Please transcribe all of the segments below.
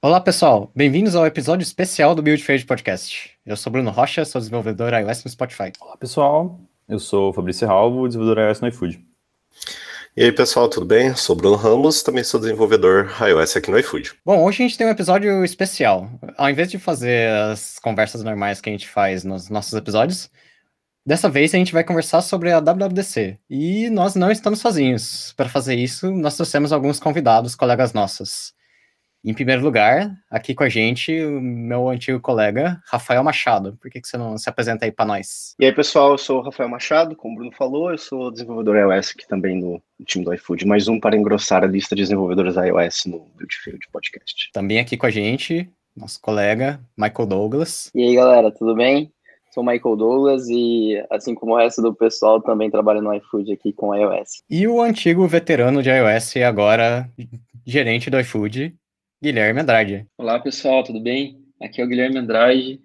Olá, pessoal. Bem-vindos ao episódio especial do Build Trade Podcast. Eu sou Bruno Rocha, sou desenvolvedor iOS no Spotify. Olá, pessoal. Eu sou Fabrício Ralvo, desenvolvedor iOS no iFood. E aí, pessoal, tudo bem? Sou Bruno Ramos, também sou desenvolvedor iOS aqui no iFood. Bom, hoje a gente tem um episódio especial. Ao invés de fazer as conversas normais que a gente faz nos nossos episódios, dessa vez a gente vai conversar sobre a WWDC. E nós não estamos sozinhos. Para fazer isso, nós trouxemos alguns convidados, colegas nossos. Em primeiro lugar, aqui com a gente, o meu antigo colega, Rafael Machado. Por que, que você não se apresenta aí para nós? E aí, pessoal, eu sou o Rafael Machado, como o Bruno falou, eu sou desenvolvedor iOS aqui também no, time do iFood. Mais um para engrossar a lista de desenvolvedores iOS no Buildfield Podcast. Também aqui com a gente, nosso colega, Michael Douglas. E aí, galera, tudo bem? Sou Michael Douglas e, assim como o resto do pessoal, também trabalho no iFood aqui com iOS. E o antigo veterano de iOS e agora gerente do iFood, Guilherme Andrade. Olá, pessoal, tudo bem? Aqui é o Guilherme Andrade.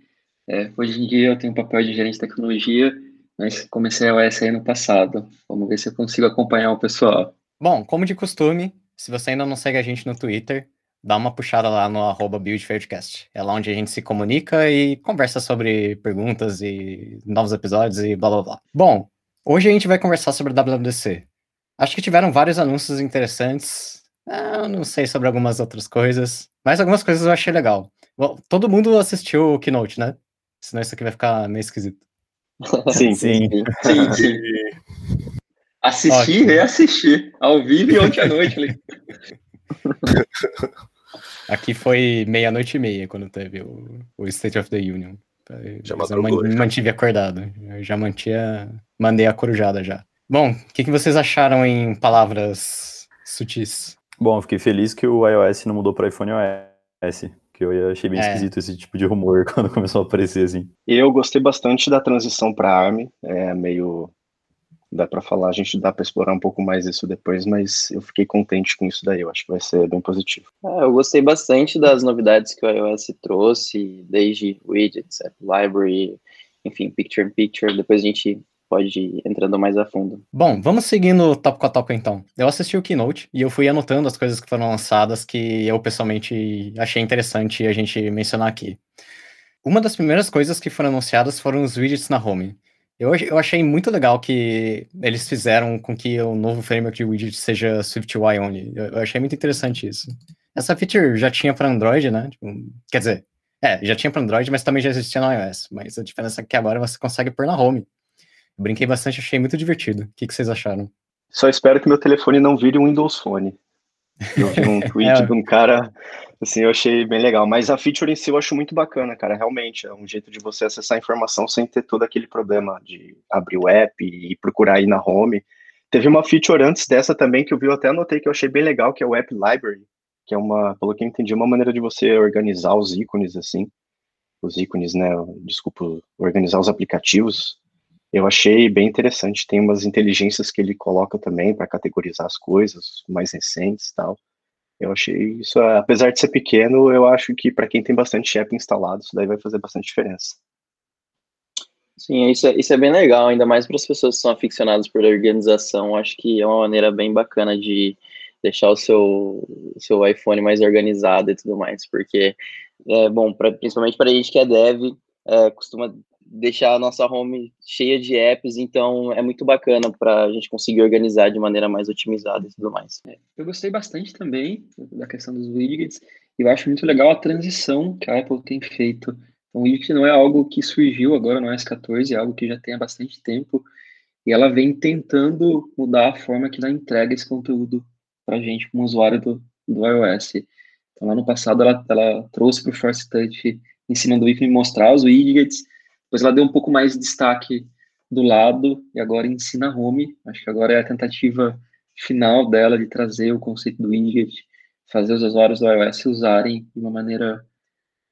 É, hoje em dia eu tenho o papel de gerente de tecnologia, mas comecei a OS aí no passado. Vamos ver se eu consigo acompanhar o pessoal. Bom, como de costume, se você ainda não segue a gente no Twitter, dá uma puxada lá no arroba BuildFairdcast. É lá onde a gente se comunica e conversa sobre perguntas e novos episódios e blá blá blá. Bom, hoje a gente vai conversar sobre a WWDC. Acho que tiveram vários anúncios interessantes ah, eu não sei sobre algumas outras coisas, mas algumas coisas eu achei legal. Bom, todo mundo assistiu o Keynote, né? Senão isso aqui vai ficar meio esquisito. Sim, sim. sim, sim. Assistir e reassistir, ao vivo e ontem à noite. Aqui foi meia-noite e meia quando teve o, o, State of the Union. Já eu man, mantive acordado. Eu já mantia, mandei a corujada já. Bom, o que, que vocês acharam em palavras sutis? Bom, eu fiquei feliz que o iOS não mudou para iPhone OS, que eu achei bem é. esquisito esse tipo de rumor quando começou a aparecer assim. Eu gostei bastante da transição para ARM, é meio dá para falar, a gente dá para explorar um pouco mais isso depois, mas eu fiquei contente com isso daí, eu acho que vai ser bem positivo. É, eu gostei bastante das novidades que o iOS trouxe, desde widgets, library, enfim, picture in picture, depois a gente pode ir entrando mais a fundo. Bom, vamos seguindo tópico a tópico então. Eu assisti o Keynote e eu fui anotando as coisas que foram lançadas que eu pessoalmente achei interessante a gente mencionar aqui. Uma das primeiras coisas que foram anunciadas foram os widgets na home. Eu, eu achei muito legal que eles fizeram com que o novo framework de widget seja SwiftUI only. Eu, eu achei muito interessante isso. Essa feature já tinha para Android, né? Tipo, quer dizer, é, já tinha para Android, mas também já existia no iOS. Mas a diferença é que agora você consegue pôr na home. Brinquei bastante, achei muito divertido. O que, que vocês acharam? Só espero que meu telefone não vire um Windows Phone. Eu vi um tweet é. de um cara, assim, eu achei bem legal. Mas a feature em si eu acho muito bacana, cara. Realmente, é um jeito de você acessar a informação sem ter todo aquele problema de abrir o app e procurar aí na home. Teve uma feature antes dessa também que eu vi, eu até anotei que eu achei bem legal, que é o App Library, que é uma, pelo que eu entendi, uma maneira de você organizar os ícones, assim. Os ícones, né? Desculpa, organizar os aplicativos eu achei bem interessante. Tem umas inteligências que ele coloca também para categorizar as coisas mais recentes e tal. Eu achei isso, apesar de ser pequeno, eu acho que para quem tem bastante app instalado, isso daí vai fazer bastante diferença. Sim, isso é, isso é bem legal, ainda mais para as pessoas que são aficionadas por organização. Acho que é uma maneira bem bacana de deixar o seu, seu iPhone mais organizado e tudo mais, porque é bom, pra, principalmente para a gente que é dev, é, costuma deixar a nossa home cheia de apps, então é muito bacana para a gente conseguir organizar de maneira mais otimizada e tudo mais. É, eu gostei bastante também da questão dos widgets, e eu acho muito legal a transição que a Apple tem feito. Então, o widget não é algo que surgiu agora no S14, é algo que já tem há bastante tempo, e ela vem tentando mudar a forma que ela entrega esse conteúdo para a gente como usuário do, do iOS. Então, lá no passado, ela, ela trouxe para o Force Touch em cima do ícone mostrar os widgets, depois ela deu um pouco mais de destaque do lado e agora ensina home. Acho que agora é a tentativa final dela de trazer o conceito do widget, fazer os usuários do iOS usarem de uma maneira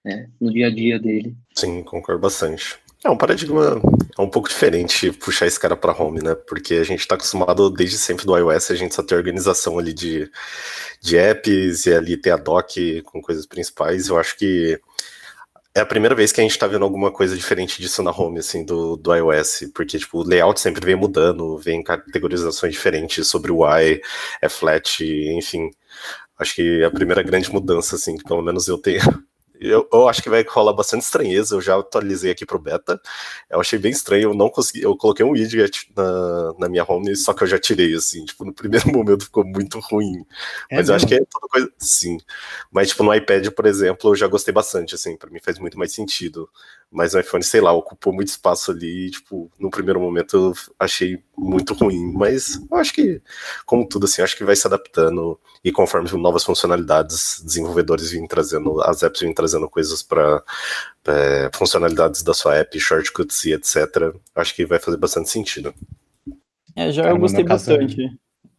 né, no dia a dia dele. Sim, concordo bastante. É um paradigma é um pouco diferente puxar esse cara para home, né? Porque a gente está acostumado desde sempre do iOS, a gente só tem organização ali de, de apps e ali ter a doc com coisas principais. Eu acho que é a primeira vez que a gente tá vendo alguma coisa diferente disso na home, assim, do, do iOS, porque, tipo, o layout sempre vem mudando, vem categorizações diferentes sobre o UI, é flat, enfim. Acho que é a primeira grande mudança, assim, que pelo menos eu tenho, eu, eu, acho que vai rolar bastante estranheza. Eu já atualizei aqui pro beta. Eu achei bem estranho. Eu não consegui. Eu coloquei um widget na, na minha home, só que eu já tirei, assim. Tipo, no primeiro momento ficou muito ruim. É Mas mesmo? eu acho que é toda coisa. Sim. Mas, tipo, no iPad, por exemplo, eu já gostei bastante, assim. Pra mim faz muito mais sentido. Mas o iPhone, sei lá, ocupou muito espaço ali. E, tipo, no primeiro momento eu achei muito ruim. Mas eu acho que, como tudo, assim, acho que vai se adaptando. E conforme novas funcionalidades, desenvolvedores vêm trazendo, as apps vêm trazendo coisas para é, funcionalidades da sua app, shortcuts e etc. Acho que vai fazer bastante sentido. É, já eu gostei bastante.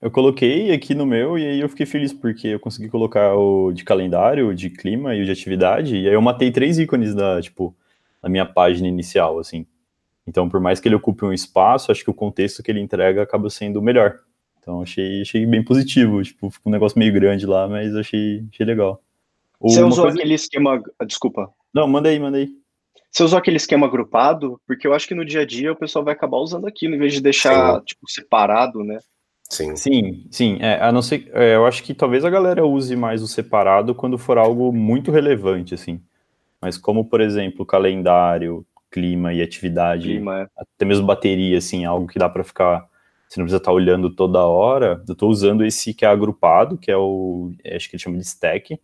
Eu coloquei aqui no meu e aí eu fiquei feliz porque eu consegui colocar o de calendário, o de clima e o de atividade. E aí eu matei três ícones da, tipo, na minha página inicial, assim. Então, por mais que ele ocupe um espaço, acho que o contexto que ele entrega acaba sendo melhor. Então, achei, achei bem positivo. Tipo, ficou um negócio meio grande lá, mas achei, achei legal. Você usou coisa... aquele esquema. Ah, desculpa. Não, manda aí, manda aí. Você usou aquele esquema agrupado? Porque eu acho que no dia a dia o pessoal vai acabar usando aquilo, em vez de deixar, sim. tipo, separado, né? Sim. Sim, sim. É, a não ser, é, eu acho que talvez a galera use mais o separado quando for algo muito relevante, assim. Mas como, por exemplo, calendário, clima e atividade, clima, é. até mesmo bateria, assim, algo que dá para ficar, você não precisa estar tá olhando toda hora, eu estou usando esse que é agrupado, que é o, é, acho que ele chama de stack,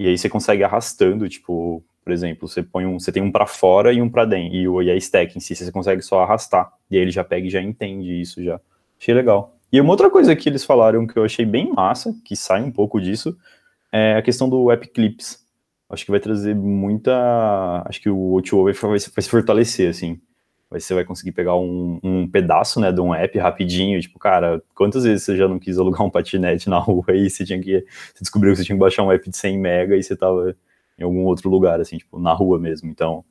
e aí você consegue arrastando, tipo, por exemplo, você põe um, você tem um para fora e um para dentro, e, o, e a stack em si, você consegue só arrastar, e aí ele já pega e já entende isso já. Achei legal. E uma outra coisa que eles falaram que eu achei bem massa, que sai um pouco disso, é a questão do App Clips acho que vai trazer muita. Acho que o O2O vai, vai, se fortalecer, assim. Você vai conseguir pegar um, um, pedaço, né, de um app rapidinho, tipo, cara, quantas vezes você já não quis alugar um patinete na rua e você tinha que, você descobriu que você tinha que baixar um app de 100 mega e você tava em algum outro lugar, assim, tipo, na rua mesmo, então,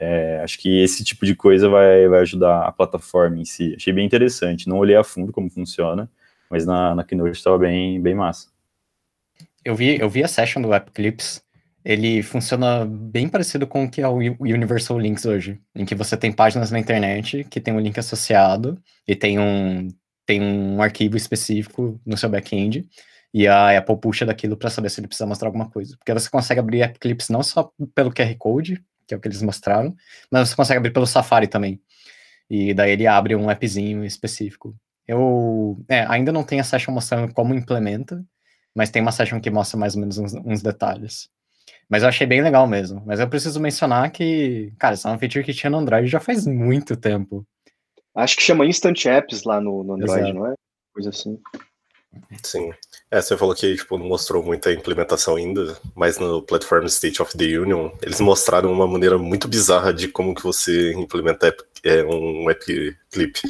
é, acho que esse tipo de coisa vai, vai ajudar a plataforma em si, achei bem interessante, não olhei a fundo como funciona, mas na, na Keynote estava bem, bem massa. Eu vi, eu vi a session do App Clips, ele funciona bem parecido com o que é o Universal Links hoje, em que você tem páginas na internet que tem um link associado e tem um, tem um arquivo específico no seu back-end, e a Apple puxa daquilo para saber se ele precisa mostrar alguma coisa. Porque você consegue abrir App Clips não só pelo QR Code, que é o que eles mostraram, mas você consegue abrir pelo Safari também. E daí ele abre um appzinho específico. Eu é, ainda não tenho a session mostrando como implementa, mas tem uma session que mostra mais ou menos uns, uns detalhes. Mas eu achei bem legal mesmo. Mas eu preciso mencionar que, cara, isso é uma feature que tinha no Android já faz muito tempo. Acho que chama Instant Apps lá no, no Android, Exato. não é? Coisa assim. Sim. É, você falou que tipo, não mostrou muita implementação ainda, mas no Platform State of the Union, eles mostraram uma maneira muito bizarra de como que você implementa app, é, um app clip.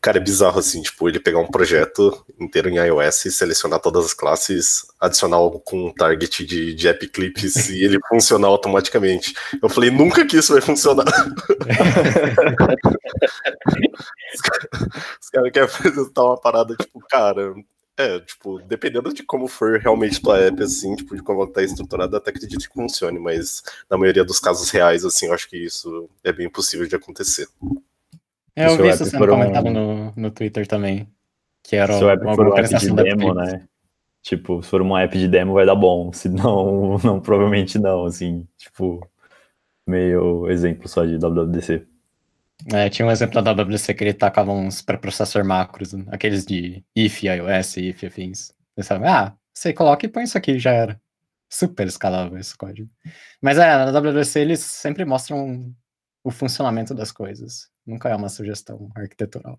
Cara, é bizarro assim, tipo, ele pegar um projeto inteiro em iOS, selecionar todas as classes, adicionar algo com um target de, de app clips e ele funcionar automaticamente. Eu falei, nunca que isso vai funcionar. Os caras querem apresentar uma parada, tipo, cara, é, tipo, dependendo de como for realmente tua app, assim, tipo, de como ela tá estruturada, até acredito que funcione, mas na maioria dos casos reais, assim, eu acho que isso é bem possível de acontecer. É, eu vi isso sendo comentado um... no, no Twitter também, que era Seu app uma for um app de demo, né? Tipo, se for uma app de demo vai dar bom, se não, não provavelmente não, assim, tipo, meio exemplo só de WWDC. É, tinha um exemplo da WWC que ele tacava uns pré-processor macros, aqueles de if, iOS, if, afins. Sabe, ah, você coloca e põe isso aqui, já era. Super escalável esse código. Mas é, na WWC eles sempre mostram o funcionamento das coisas. Nunca é uma sugestão arquitetural.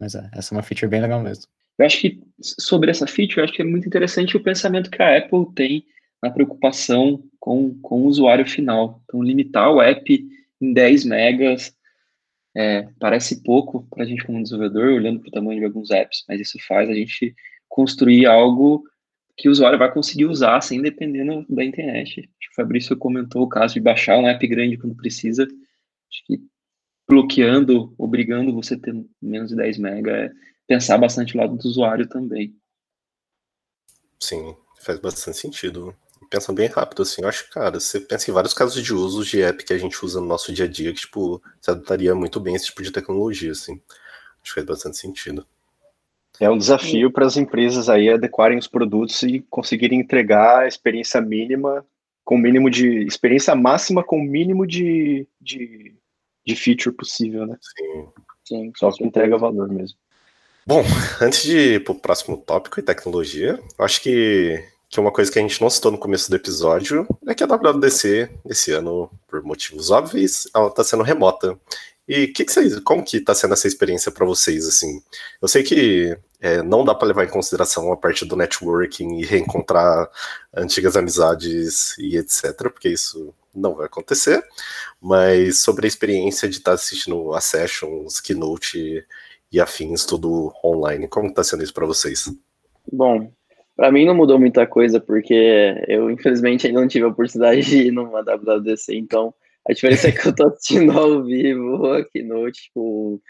Mas é, essa é uma feature bem legal mesmo. Eu acho que sobre essa feature, eu acho que é muito interessante o pensamento que a Apple tem na preocupação com, com o usuário final. Então, limitar o app em 10 megas. É, parece pouco para a gente como desenvolvedor, olhando para o tamanho de alguns apps, mas isso faz a gente construir algo que o usuário vai conseguir usar sem dependendo da internet. O Fabrício comentou o caso de baixar um app grande quando precisa. Acho que bloqueando, obrigando você a ter menos de 10 MB é pensar bastante o lado do usuário também. Sim, faz bastante sentido pensa bem rápido, assim. Eu acho, cara, você pensa em vários casos de uso de app que a gente usa no nosso dia a dia que, tipo, se adaptaria muito bem a esse tipo de tecnologia, assim. Acho que faz bastante sentido. É um desafio para as empresas aí adequarem os produtos e conseguirem entregar a experiência mínima com o mínimo de experiência máxima com o mínimo de, de, de feature possível, né? Sim. Sim, só que entrega valor mesmo. Bom, antes de ir para o próximo tópico e tecnologia, acho que, que uma coisa que a gente não citou no começo do episódio é que a WWDC, esse ano, por motivos óbvios, ela está sendo remota. E que que como que está sendo essa experiência para vocês, assim? Eu sei que é, não dá para levar em consideração a parte do networking e reencontrar antigas amizades e etc, porque isso não vai acontecer, mas sobre a experiência de estar tá assistindo a sessions, keynote e afins, tudo online, como está sendo isso para vocês? Bom, para mim não mudou muita coisa, porque eu infelizmente ainda não tive a oportunidade de ir numa WWDC, então a diferença é que eu tô assistindo ao vivo a keynote, tipo,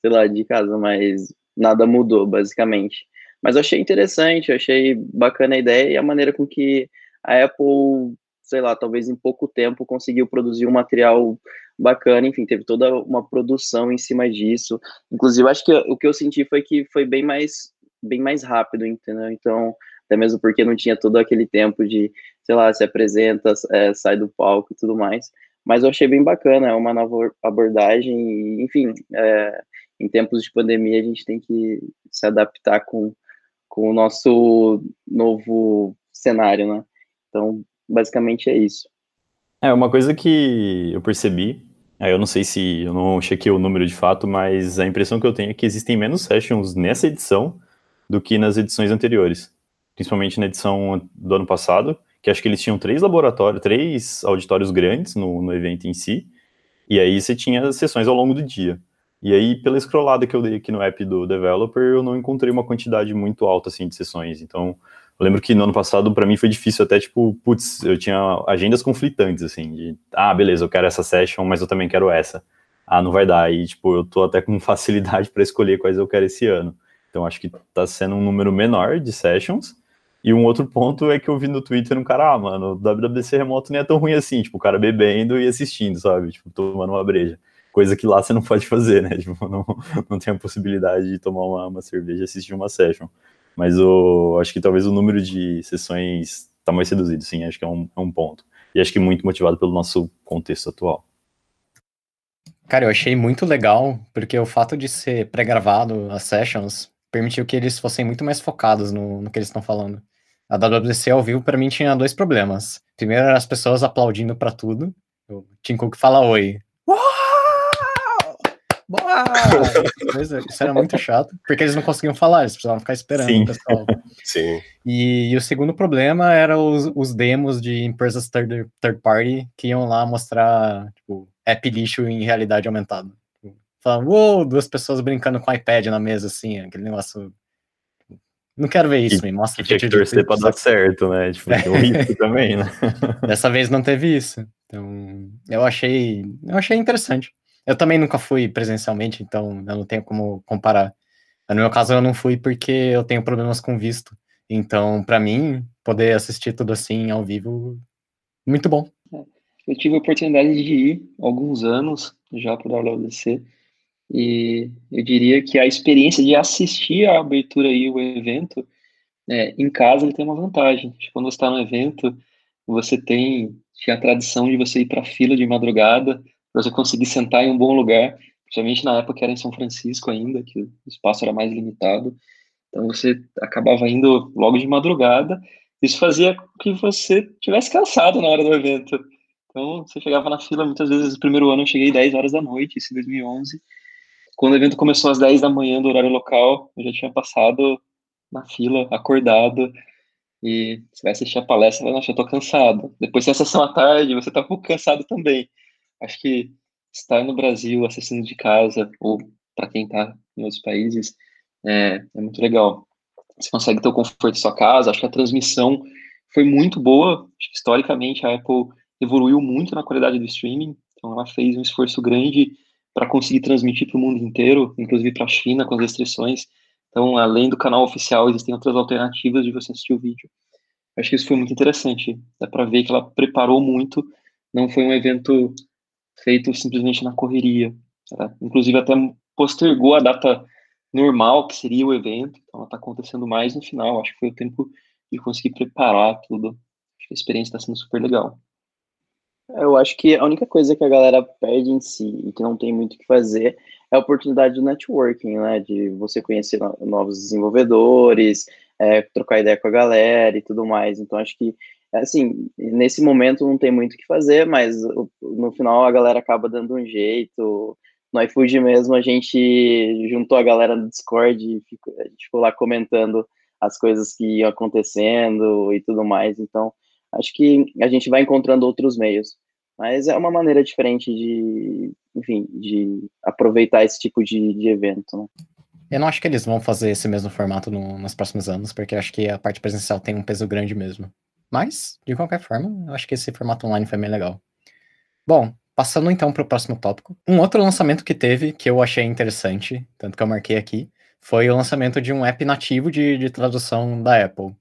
sei lá, de casa, mas nada mudou, basicamente. Mas eu achei interessante, eu achei bacana a ideia e a maneira com que a Apple, sei lá, talvez em pouco tempo conseguiu produzir um material bacana, enfim, teve toda uma produção em cima disso. Inclusive, acho que o que eu senti foi que foi bem mais bem mais rápido, entendeu? Então, até mesmo porque não tinha todo aquele tempo de, sei lá, se apresenta, é, sai do palco e tudo mais. Mas eu achei bem bacana, é uma nova abordagem, e, enfim, é, em tempos de pandemia, a gente tem que se adaptar com, com o nosso novo cenário, né? Então, basicamente é isso. É, uma coisa que eu percebi, eu não sei se eu não chequei o número de fato, mas a impressão que eu tenho é que existem menos sessions nessa edição do que nas edições anteriores. Principalmente na edição do ano passado, que acho que eles tinham três laboratórios, três auditórios grandes no, no evento em si, e aí você tinha sessões ao longo do dia. E aí, pela scrollada que eu dei aqui no app do developer, eu não encontrei uma quantidade muito alta, assim, de sessões. Então, eu lembro que no ano passado, para mim, foi difícil até, tipo, putz, eu tinha agendas conflitantes, assim, de, ah, beleza, eu quero essa session, mas eu também quero essa. Ah, não vai dar. E, tipo, eu tô até com facilidade para escolher quais eu quero esse ano. Então, acho que tá sendo um número menor de sessions. E um outro ponto é que eu vi no Twitter um cara, ah, mano, o WWDC remoto nem é tão ruim assim, tipo, o cara bebendo e assistindo, sabe? Tipo, tomando uma breja coisa que lá você não pode fazer, né? Tipo, não, não tem a possibilidade de tomar uma, uma cerveja e assistir uma session. Mas o, acho que talvez o número de sessões está mais reduzido, sim, acho que é um, é um ponto. E acho que muito motivado pelo nosso contexto atual. Cara, eu achei muito legal, porque o fato de ser pré-gravado as sessions permitiu que eles fossem muito mais focados no, no que eles estão falando. A WWDC ao vivo, para mim, tinha dois problemas. Primeiro, as pessoas aplaudindo para tudo. O Tim Cook fala oi. Boa! Isso era muito chato, porque eles não conseguiam falar, eles precisavam ficar esperando Sim. o pessoal. Sim. E, e, o segundo problema era os, os demos de empresas third, third party que iam lá mostrar tipo, app lixo em realidade aumentada. Falavam, uou, duas pessoas brincando com iPad na mesa, assim, aquele negócio. Não quero ver isso, me mostra. Tinha que torcer pra dar certo, né? Tipo, é. o risco também, né? Dessa vez não teve isso. Então, eu achei, eu achei interessante. Eu também nunca fui presencialmente, então eu não tenho como comparar. No meu caso, eu não fui porque eu tenho problemas com visto. Então, para mim, poder assistir tudo assim ao vivo, muito bom. Eu tive a oportunidade de ir alguns anos já para o WWDC e eu diria que a experiência de assistir a abertura e o evento é, em casa ele tem uma vantagem. Quando você está no evento, você tem a tradição de você ir para a fila de madrugada para você conseguir sentar em um bom lugar, principalmente na época que era em São Francisco ainda, que o espaço era mais limitado. Então você acabava indo logo de madrugada. Isso fazia com que você tivesse cansado na hora do evento. Então você chegava na fila, muitas vezes no primeiro ano eu cheguei 10 horas da noite, isso em 2011. Quando o evento começou às 10 da manhã do horário local, eu já tinha passado na fila, acordado, e você vai assistir a palestra, vai, nossa, eu tô cansado. Depois tem a sessão à tarde, você tá um pouco cansado também acho que estar no Brasil assistindo de casa, ou para quem está em outros países, é, é, muito legal. Você consegue ter o conforto da sua casa, acho que a transmissão foi muito boa, historicamente a Apple evoluiu muito na qualidade do streaming, então ela fez um esforço grande para conseguir transmitir para o mundo inteiro, inclusive para a China com as restrições. Então, além do canal oficial, existem outras alternativas de você assistir o vídeo. Acho que isso foi muito interessante. Dá para ver que ela preparou muito. Não foi um evento feito simplesmente na correria. Tá? Inclusive até postergou a data normal que seria o evento, então ela está acontecendo mais no final. Acho que foi o tempo de conseguir preparar tudo. Acho que a experiência está sendo super legal. Eu acho que a única coisa que a galera perde em si e que não tem muito o que fazer é a oportunidade do networking, né? De você conhecer novos desenvolvedores, é, trocar ideia com a galera e tudo mais. Então, acho que, assim, nesse momento não tem muito o que fazer, mas no final a galera acaba dando um jeito. No iFood mesmo, a gente juntou a galera no Discord e ficou, a gente ficou lá comentando as coisas que iam acontecendo e tudo mais. Então, acho que a gente vai encontrando outros meios. Mas é uma maneira diferente de, enfim, de aproveitar esse tipo de, de evento, né? Eu não acho que eles vão fazer esse mesmo formato no, nos próximos anos, porque acho que a parte presencial tem um peso grande mesmo. Mas, de qualquer forma, eu acho que esse formato online foi bem legal. Bom, passando então para o próximo tópico. Um outro lançamento que teve, que eu achei interessante, tanto que eu marquei aqui, foi o lançamento de um app nativo de, de tradução da Apple.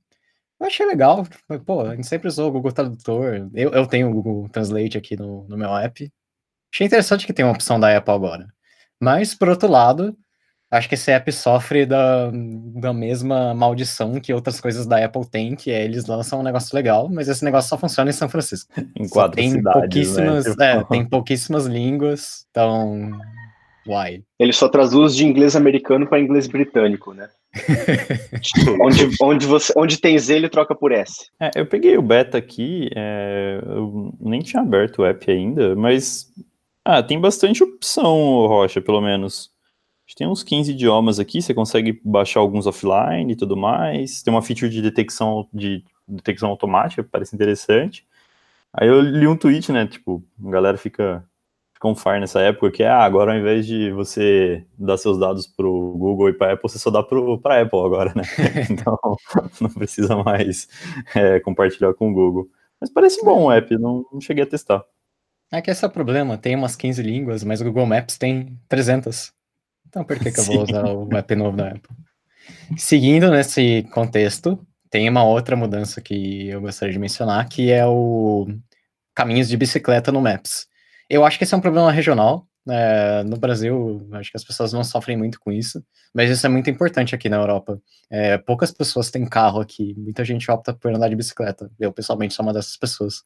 Eu achei legal. Pô, a gente sempre usou o Google Tradutor. Eu, eu tenho o Google Translate aqui no, no meu app. Achei interessante que tem uma opção da Apple agora. Mas, por outro lado, acho que esse app sofre da, da mesma maldição que outras coisas da Apple têm, que é eles lançam um negócio legal, mas esse negócio só funciona em São Francisco. Em quatro tem cidades, né? pouquíssimas, né? é, tem pouquíssimas línguas, então why? Ele só traduz de inglês americano para inglês britânico, né? onde, onde, você, onde tem Z, ele troca por S. É, eu peguei o beta aqui, é, eu nem tinha aberto o app ainda, mas ah, tem bastante opção, Rocha, pelo menos. Tem uns 15 idiomas aqui, você consegue baixar alguns offline e tudo mais. Tem uma feature de detecção de detecção automática, parece interessante. Aí eu li um tweet, né? Tipo, a galera fica com Fire nessa época, que é, ah, agora ao invés de você dar seus dados para o Google e para Apple, você só dá para Apple agora, né? então, não precisa mais é, compartilhar com o Google. Mas parece bom o app, não, não cheguei a testar. É que esse é o problema, tem umas 15 línguas, mas o Google Maps tem 300. Então por que, que eu vou usar o app novo da Apple? Seguindo nesse contexto, tem uma outra mudança que eu gostaria de mencionar, que é o caminhos de bicicleta no Maps. Eu acho que esse é um problema regional. É, no Brasil, acho que as pessoas não sofrem muito com isso, mas isso é muito importante aqui na Europa. É, poucas pessoas têm carro aqui, muita gente opta por andar de bicicleta. Eu, pessoalmente, sou uma dessas pessoas.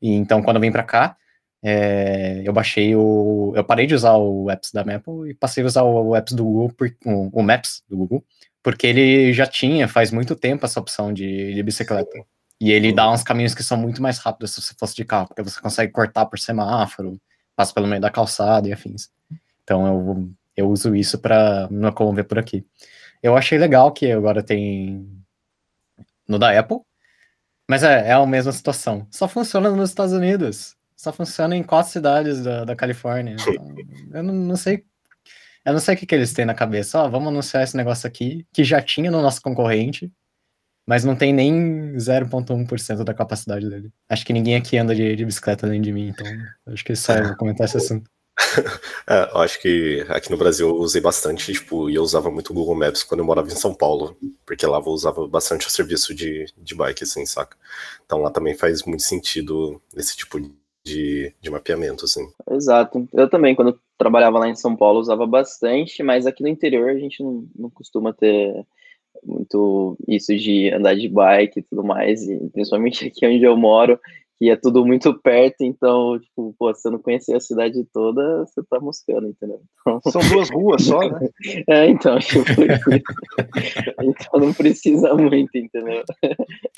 E, então, quando eu vim para cá, é, eu baixei o. Eu parei de usar o Apps da Apple e passei a usar o Apps do Google, por, o, Maps do Google, porque ele já tinha faz muito tempo essa opção de, de bicicleta. E ele dá uns caminhos que são muito mais rápidos se você fosse de carro, porque você consegue cortar por semáforo, passa pelo meio da calçada e afins. Então eu, eu uso isso para me locomover por aqui. Eu achei legal que agora tem no da Apple, mas é, é a mesma situação. Só funciona nos Estados Unidos. Só funciona em quatro cidades da, da Califórnia. Então, eu não, não, sei. Eu não sei o que, que eles têm na cabeça. Ó, vamos anunciar esse negócio aqui, que já tinha no nosso concorrente, mas não tem nem 0,1% da capacidade dele. Acho que ninguém aqui anda de, de bicicleta além de mim, então acho que só eu vou comentar esse assunto. É, eu acho que aqui no Brasil eu usei bastante, tipo, e eu usava muito o Google Maps quando eu morava em São Paulo, porque lá eu usava bastante o serviço de, de bike, assim, saca? Então lá também faz muito sentido esse tipo de, de mapeamento, assim. Exato. Eu também, quando trabalhava lá em São Paulo, usava bastante, mas aqui no interior a gente não, não costuma ter muito isso de andar de bike e tudo mais, e principalmente aqui onde eu moro, que é tudo muito perto, então, tipo, pô, se você não conhecer a cidade toda, você tá moscando, entendeu? Então... São duas ruas só, né? é, então, tipo, então não precisa muito, entendeu?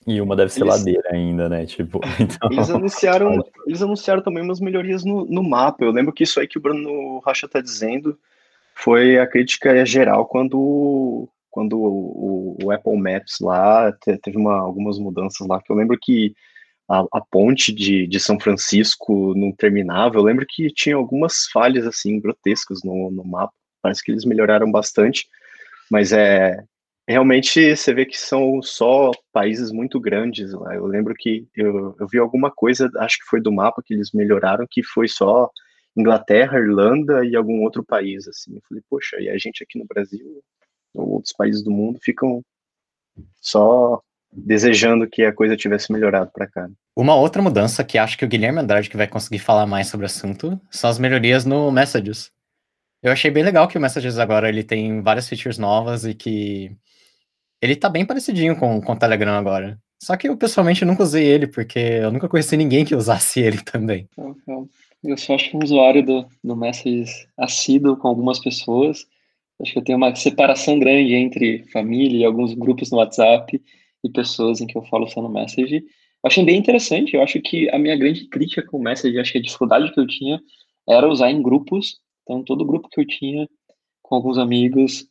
E uma deve ser eles... ladeira ainda, né? Tipo, então... eles anunciaram, eles anunciaram também umas melhorias no, no mapa. Eu lembro que isso aí que o Bruno Rocha tá dizendo foi a crítica geral quando quando o, o, o Apple Maps lá teve uma, algumas mudanças lá, que eu lembro que a, a, ponte de, de São Francisco não terminava, eu lembro que tinha algumas falhas, assim, grotescas no, no mapa, parece que eles melhoraram bastante, mas é, realmente você vê que são só países muito grandes lá, eu lembro que eu, eu vi alguma coisa, acho que foi do mapa que eles melhoraram, que foi só Inglaterra, Irlanda e algum outro país, assim, eu falei, poxa, e a gente aqui no Brasil outros países do mundo ficam só desejando que a coisa tivesse melhorado para cá. Uma outra mudança que acho que o Guilherme Andrade que vai conseguir falar mais sobre o assunto são as melhorias no Messages. Eu achei bem legal que o Messages agora ele tem várias features novas e que ele tá bem parecidinho com, com o Telegram agora. Só que eu pessoalmente nunca usei ele, porque eu nunca conheci ninguém que usasse ele também. Eu só acho que um usuário do, do Messages assíduo com algumas pessoas. Acho que eu tenho uma separação grande entre família e alguns grupos no WhatsApp e pessoas em que eu falo só no Message. Eu achei bem interessante. Eu acho que a minha grande crítica com o Message, acho que a dificuldade que eu tinha era usar em grupos. Então, todo grupo que eu tinha com alguns amigos,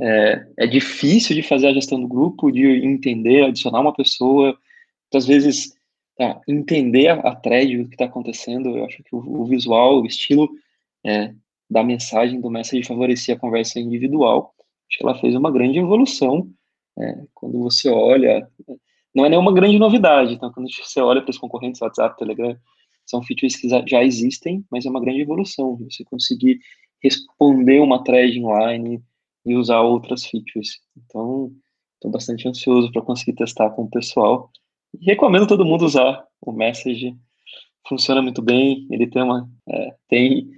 é, é difícil de fazer a gestão do grupo, de entender, adicionar uma pessoa. Às vezes, tá, entender a, a thread, o que está acontecendo. Eu acho que o, o visual, o estilo é, da mensagem do Message favorecia a conversa individual. Acho que ela fez uma grande evolução. É, quando você olha, não é nenhuma grande novidade. Então, quando você olha para os concorrentes WhatsApp, Telegram, são features que já existem, mas é uma grande evolução. Você conseguir responder uma thread inline e usar outras features. Então, estou bastante ansioso para conseguir testar com o pessoal. E recomendo todo mundo usar o Message. Funciona muito bem. Ele tem uma é, tem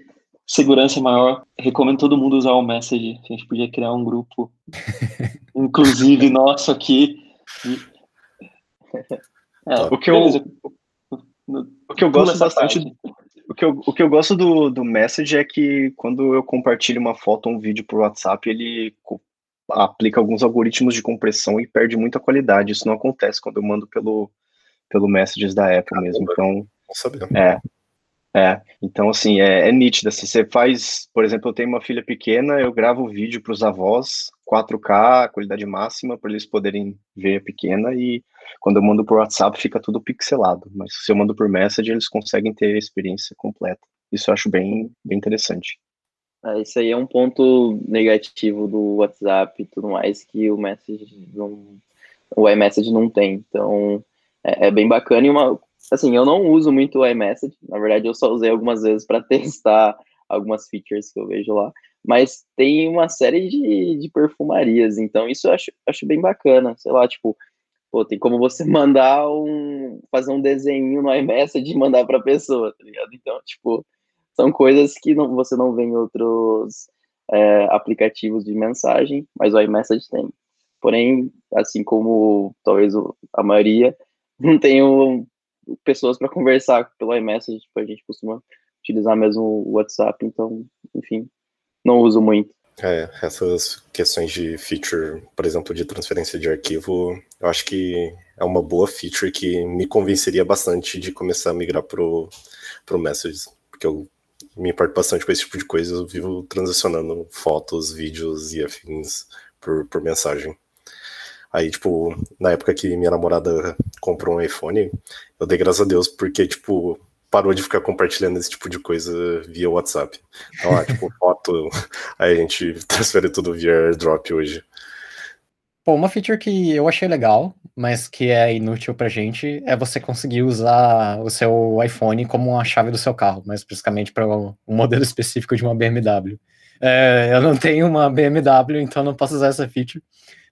segurança maior. Recomendo todo mundo usar o Message. A gente podia criar um grupo, inclusive nosso aqui. É, o que eu, o que eu gosto bastante, o que eu, o que eu gosto do, do Message é que quando eu compartilho uma foto ou um vídeo por WhatsApp, ele aplica alguns algoritmos de compressão e perde muita qualidade. Isso não acontece quando eu mando pelo, pelo Messages da Apple mesmo. Então, é, é, então assim, é, é nítido. Assim, você faz, por exemplo, eu tenho uma filha pequena, eu gravo vídeo para os avós, 4K, qualidade máxima, para eles poderem ver a pequena, e quando eu mando por WhatsApp fica tudo pixelado. Mas se eu mando por message, eles conseguem ter a experiência completa. Isso eu acho bem, bem interessante. É, isso aí é um ponto negativo do WhatsApp e tudo mais, que o Message não. O iMessage não tem. Então, é, é bem bacana e uma Assim, eu não uso muito o iMessage, na verdade eu só usei algumas vezes para testar algumas features que eu vejo lá, mas tem uma série de, de perfumarias, então isso eu acho, acho bem bacana, sei lá, tipo, pô, tem como você mandar um, fazer um desenho no iMessage e mandar para pessoa, tá ligado? Então, tipo, são coisas que não, você não vê em outros é, aplicativos de mensagem, mas o iMessage tem. Porém, assim como talvez a maioria, não um, pessoas para conversar pelo iMessage, tipo, a gente costuma utilizar mesmo o WhatsApp, então, enfim, não uso muito. É, essas questões de feature, por exemplo, de transferência de arquivo, eu acho que é uma boa feature que me convenceria bastante de começar a migrar pro, pro Messages, porque eu me importo bastante com esse tipo de coisa, eu vivo transicionando fotos, vídeos e afins por, por mensagem. Aí, tipo, na época que minha namorada comprou um iPhone, eu dei graças a Deus, porque, tipo, parou de ficar compartilhando esse tipo de coisa via WhatsApp. Então, ah, tipo, foto, aí a gente transfere tudo via AirDrop hoje. Pô, uma feature que eu achei legal, mas que é inútil pra gente, é você conseguir usar o seu iPhone como a chave do seu carro, mais especificamente para um modelo específico de uma BMW. É, eu não tenho uma BMW, então não posso usar essa feature.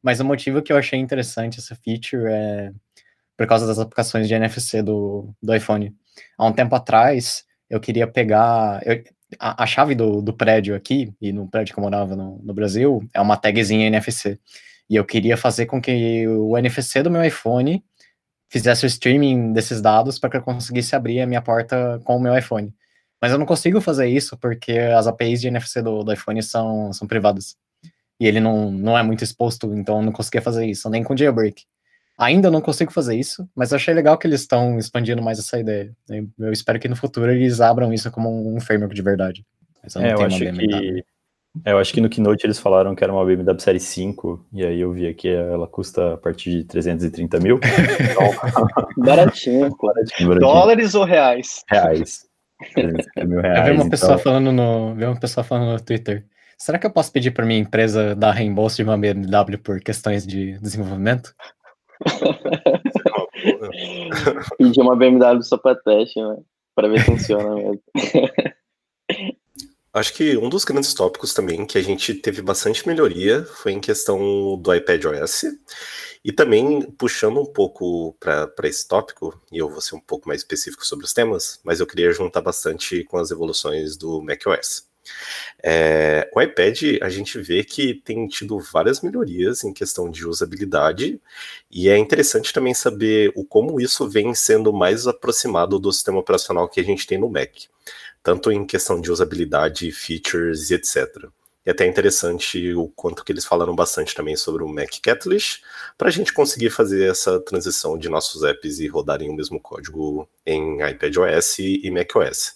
Mas o motivo que eu achei interessante essa feature é por causa das aplicações de NFC do, do iPhone. Há um tempo atrás, eu queria pegar. Eu, a, a, chave do, do prédio aqui, e no prédio que eu morava no, no Brasil, é uma tagzinha NFC. E eu queria fazer com que o NFC do meu iPhone fizesse o streaming desses dados para que eu conseguisse abrir a minha porta com o meu iPhone. Mas eu não consigo fazer isso porque as APIs de NFC do, do iPhone são, são privadas e ele não, não é muito exposto, então eu não conseguia fazer isso, nem com jailbreak. Ainda não consigo fazer isso, mas achei legal que eles estão expandindo mais essa ideia. Eu espero que no futuro eles abram isso como um framework de verdade. Mas eu não é, tenho eu acho que é, eu acho que no Keynote eles falaram que era uma BMW Série 5, e aí eu vi aqui ela custa a partir de 330 mil. baratinho, baratinho, baratinho. Dólares ou reais? Reais. mil reais. Eu vi uma pessoa então... falando no, vi uma pessoa falando no Twitter. Será que eu posso pedir para minha empresa dar reembolso de uma BMW por questões de desenvolvimento? Pedir uma BMW só para teste, né? Para ver se funciona mesmo. Acho que um dos grandes tópicos também que a gente teve bastante melhoria foi em questão do iPad OS. E também, puxando um pouco para esse tópico, e eu vou ser um pouco mais específico sobre os temas, mas eu queria juntar bastante com as evoluções do macOS. É, o iPad, a gente vê que tem tido várias melhorias em questão de usabilidade, e é interessante também saber o como isso vem sendo mais aproximado do sistema operacional que a gente tem no Mac, tanto em questão de usabilidade, features e etc. E até é interessante o quanto que eles falaram bastante também sobre o Mac Catalyst, para a gente conseguir fazer essa transição de nossos apps e rodarem o mesmo código em iPadOS e macOS.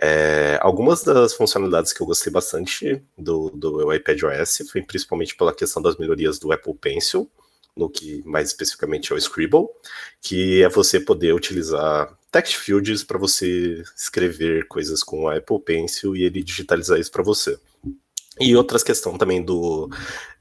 É, algumas das funcionalidades que eu gostei bastante do, do iPadOS foi principalmente pela questão das melhorias do Apple Pencil, no que mais especificamente é o Scribble, que é você poder utilizar text fields para você escrever coisas com o Apple Pencil e ele digitalizar isso para você. E outras questões também do,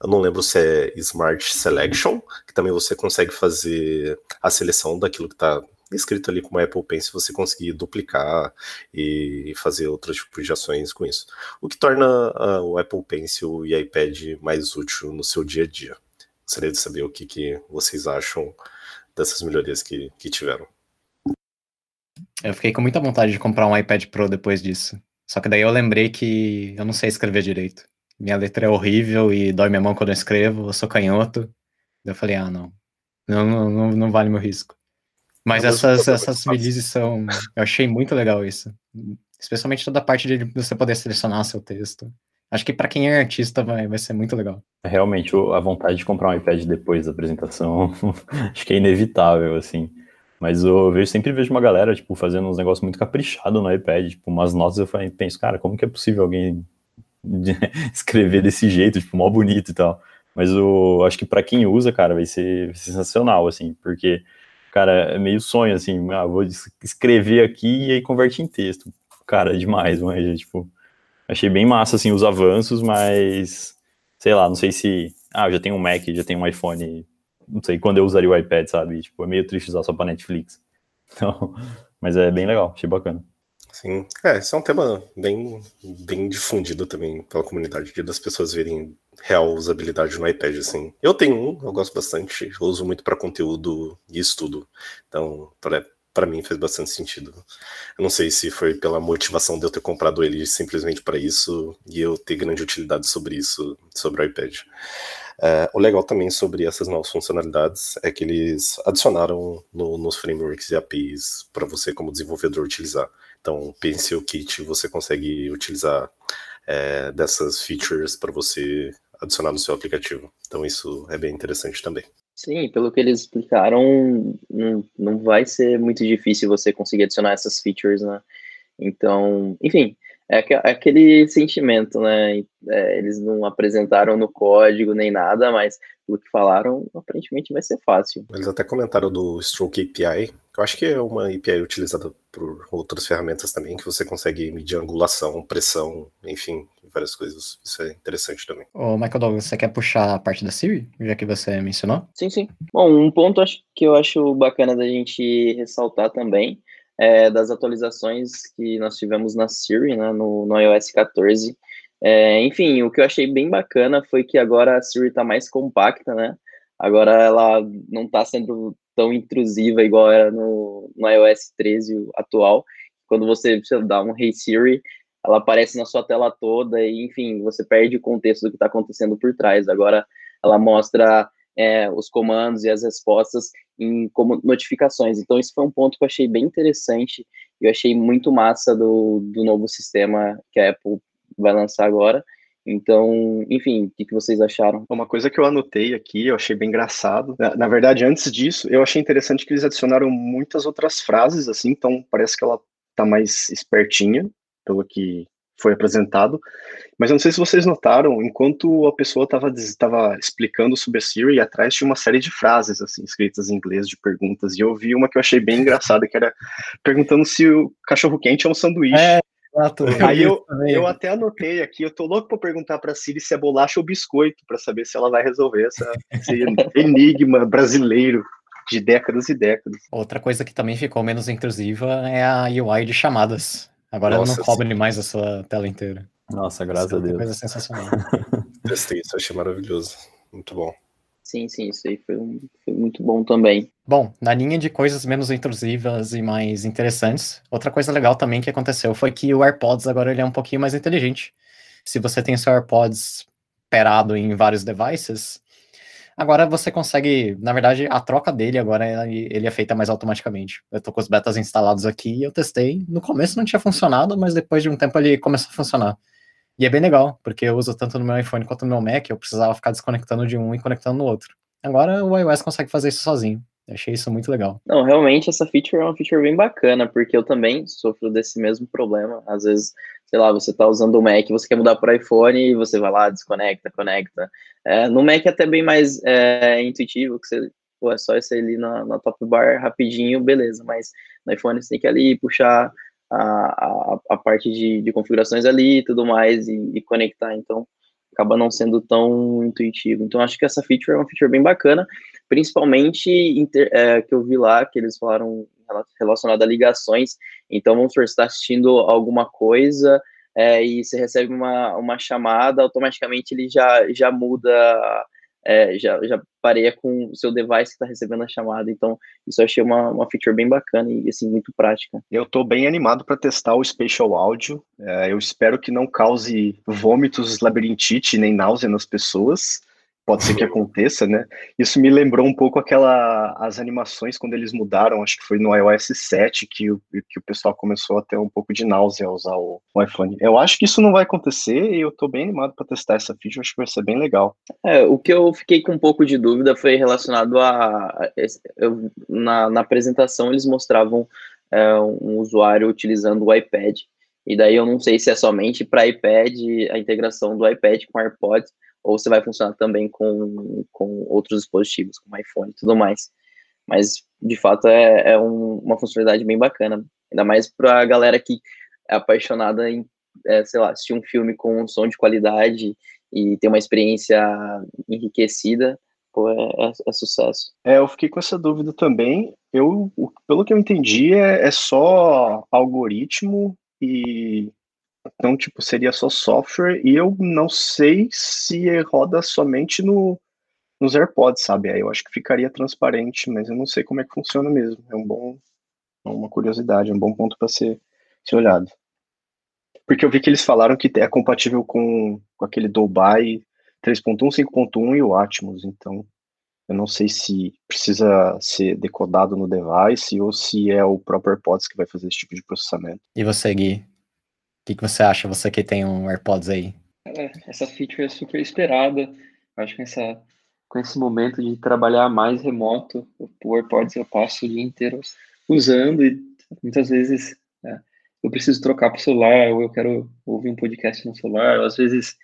eu não lembro se é Smart Selection, que também você consegue fazer a seleção daquilo que está escrito ali com o Apple Pencil, você conseguir duplicar e fazer outros tipos de ações com isso. O que torna uh, o Apple Pencil e iPad mais útil no seu dia a dia. Gostaria de saber o que, que vocês acham dessas melhorias que, que tiveram. Eu fiquei com muita vontade de comprar um iPad Pro depois disso. Só que daí eu lembrei que eu não sei escrever direito. Minha letra é horrível e dói minha mão quando eu escrevo, eu sou canhoto. Eu falei, ah, não. Não, não, não vale meu risco. Mas essas, essas releases são. Eu achei muito legal isso. Especialmente toda a parte de você poder selecionar seu texto. Acho que para quem é artista vai, vai ser muito legal. Realmente, a vontade de comprar um iPad depois da apresentação, acho que é inevitável, assim. Mas eu vejo, sempre vejo uma galera, tipo, fazendo uns negócios muito caprichados no iPad, tipo, umas notas, eu penso, cara, como que é possível alguém escrever desse jeito, tipo, mó bonito e tal. Mas eu acho que para quem usa, cara, vai ser, vai ser sensacional, assim, porque, cara, é meio sonho, assim, ah, vou escrever aqui e aí converte em texto. Cara, é demais, mas, tipo, achei bem massa, assim, os avanços, mas, sei lá, não sei se, ah, eu já tenho um Mac, já tenho um iPhone, não sei quando eu usaria o iPad, sabe? Tipo, é meio triste usar só pra Netflix. Então, mas é bem legal, achei bacana. Sim, é, esse é um tema bem, bem difundido também pela comunidade, de das pessoas verem real usabilidade no iPad, assim. Eu tenho um, eu gosto bastante, eu uso muito para conteúdo e estudo, então para mim fez bastante sentido. Eu não sei se foi pela motivação de eu ter comprado ele simplesmente para isso e eu ter grande utilidade sobre isso, sobre o iPad. É, o legal também sobre essas novas funcionalidades é que eles adicionaram no, nos frameworks e APIs para você como desenvolvedor utilizar. Então, Pencil Kit você consegue utilizar é, dessas features para você adicionar no seu aplicativo. Então, isso é bem interessante também. Sim, pelo que eles explicaram, não, não vai ser muito difícil você conseguir adicionar essas features, né? Então, enfim, é, é aquele sentimento, né? É, eles não apresentaram no código nem nada, mas pelo que falaram, aparentemente vai ser fácil. Eles até comentaram do Stroke API, eu acho que é uma API utilizada por outras ferramentas também, que você consegue medir angulação, pressão, enfim, várias coisas. Isso é interessante também. Ô, Michael Douglas, você quer puxar a parte da Siri, já que você mencionou? Sim, sim. Bom, um ponto que eu acho bacana da gente ressaltar também é, das atualizações que nós tivemos na Siri, né, no, no iOS 14. É, enfim, o que eu achei bem bacana foi que agora a Siri está mais compacta, né? Agora ela não está sendo tão intrusiva igual era no, no iOS 13 atual. Quando você dá um Hey Siri, ela aparece na sua tela toda e, enfim, você perde o contexto do que está acontecendo por trás. Agora ela mostra é, os comandos e as respostas em como notificações. Então, isso foi um ponto que eu achei bem interessante. Eu achei muito massa do, do novo sistema que a Apple vai lançar agora. Então, enfim, o que, que vocês acharam? Uma coisa que eu anotei aqui, eu achei bem engraçado. Na, na, verdade, antes disso, eu achei interessante que eles adicionaram muitas outras frases, assim, então parece que ela tá mais espertinha, pelo que foi apresentado. Mas eu não sei se vocês notaram, enquanto a pessoa estava explicando sobre a Siri, atrás tinha uma série de frases assim escritas em inglês de perguntas. E eu vi uma que eu achei bem engraçada, que era perguntando se o cachorro quente é um sanduíche. É. Exato. Aí eu, eu até anotei aqui, eu tô louco para perguntar para Siri se é bolacha ou biscoito, para saber se ela vai resolver essa, esse enigma brasileiro de décadas e décadas. Outra coisa que também ficou menos intrusiva é a UI de chamadas. Agora Nossa, não cobre mais a sua tela inteira. Nossa, graças a Deus. Coisa sensacional. Testei isso, achei maravilhoso. Muito bom. Sim, sim, isso aí foi, um, foi, muito bom também. Bom, na linha de coisas menos intrusivas e mais interessantes, outra coisa legal também que aconteceu foi que o AirPods agora ele é um pouquinho mais inteligente. Se você tem seu AirPods perado em vários devices, agora você consegue, na verdade, a troca dele agora ele é feita mais automaticamente. Eu tô com os betas instalados aqui e eu testei. No começo não tinha funcionado, mas depois de um tempo ele começou a funcionar. E é bem legal, porque eu uso tanto no meu iPhone quanto no meu Mac, eu precisava ficar desconectando de um e conectando no outro. Agora o iOS consegue fazer isso sozinho. Eu achei isso muito legal. Não, realmente essa feature é uma feature bem bacana, porque eu também sofro desse mesmo problema. Às vezes, sei lá, você tá usando o Mac, você quer mudar para iPhone e você vai lá, desconecta, conecta. É, no Mac é até bem mais é, intuitivo, que você pô, é só isso ali na, na top bar rapidinho, beleza. Mas no iPhone você tem que ali puxar a, a, a parte de, de, configurações ali e tudo mais e, e, conectar, então acaba não sendo tão intuitivo. Então acho que essa feature é uma feature bem bacana, principalmente inter, é, que eu vi lá, que eles falaram relacionado a ligações, então vamos supor, você está assistindo alguma coisa é, e você recebe uma, uma chamada, automaticamente ele já, já muda é, já, já pareia com o seu device que está recebendo a chamada. Então, isso eu achei uma, uma feature bem bacana e assim, muito prática. Eu estou bem animado para testar o Spatial Audio. É, eu espero que não cause vômitos, labirintite nem náusea nas pessoas pode ser que aconteça, né? Isso me lembrou um pouco aquela as animações quando eles mudaram, acho que foi no iOS 7 que o, que o pessoal começou a ter um pouco de náusea ao usar o, o iPhone. Eu acho que isso não vai acontecer e eu tô bem animado para testar essa feature, acho que vai ser bem legal. É, o que eu fiquei com um pouco de dúvida foi relacionado a eu, na, na apresentação eles mostravam é, um usuário utilizando o iPad. E daí eu não sei se é somente para iPad a integração do iPad com AirPods ou se vai funcionar também com, com outros dispositivos, como iPhone e tudo mais. Mas, de fato, é, é um, uma funcionalidade bem bacana, ainda mais para a galera que é apaixonada em, é, sei lá, assistir um filme com um som de qualidade e ter uma experiência enriquecida, pô, é, é, é, sucesso. É, eu fiquei com essa dúvida também. Eu, pelo que eu entendi, é, é só algoritmo e então, tipo, seria só software e eu não sei se roda somente no, nos AirPods, sabe? Aí eu acho que ficaria transparente, mas eu não sei como é que funciona mesmo. É um bom, é uma curiosidade, é um bom ponto para ser, ser olhado. Porque eu vi que eles falaram que é compatível com, com aquele Dolby 3.1, 5.1 e o Atmos, então eu não sei se precisa ser decodado no device ou se é o próprio AirPods que vai fazer esse tipo de processamento. E você, Gui? Que, que você acha, você que tem um AirPods aí? É, essa feature é super esperada. Acho que essa, com esse momento de trabalhar mais remoto, o AirPods eu passo o dia inteiro usando e muitas vezes é, eu preciso trocar para o celular ou eu quero ouvir um podcast no celular. Ou às vezes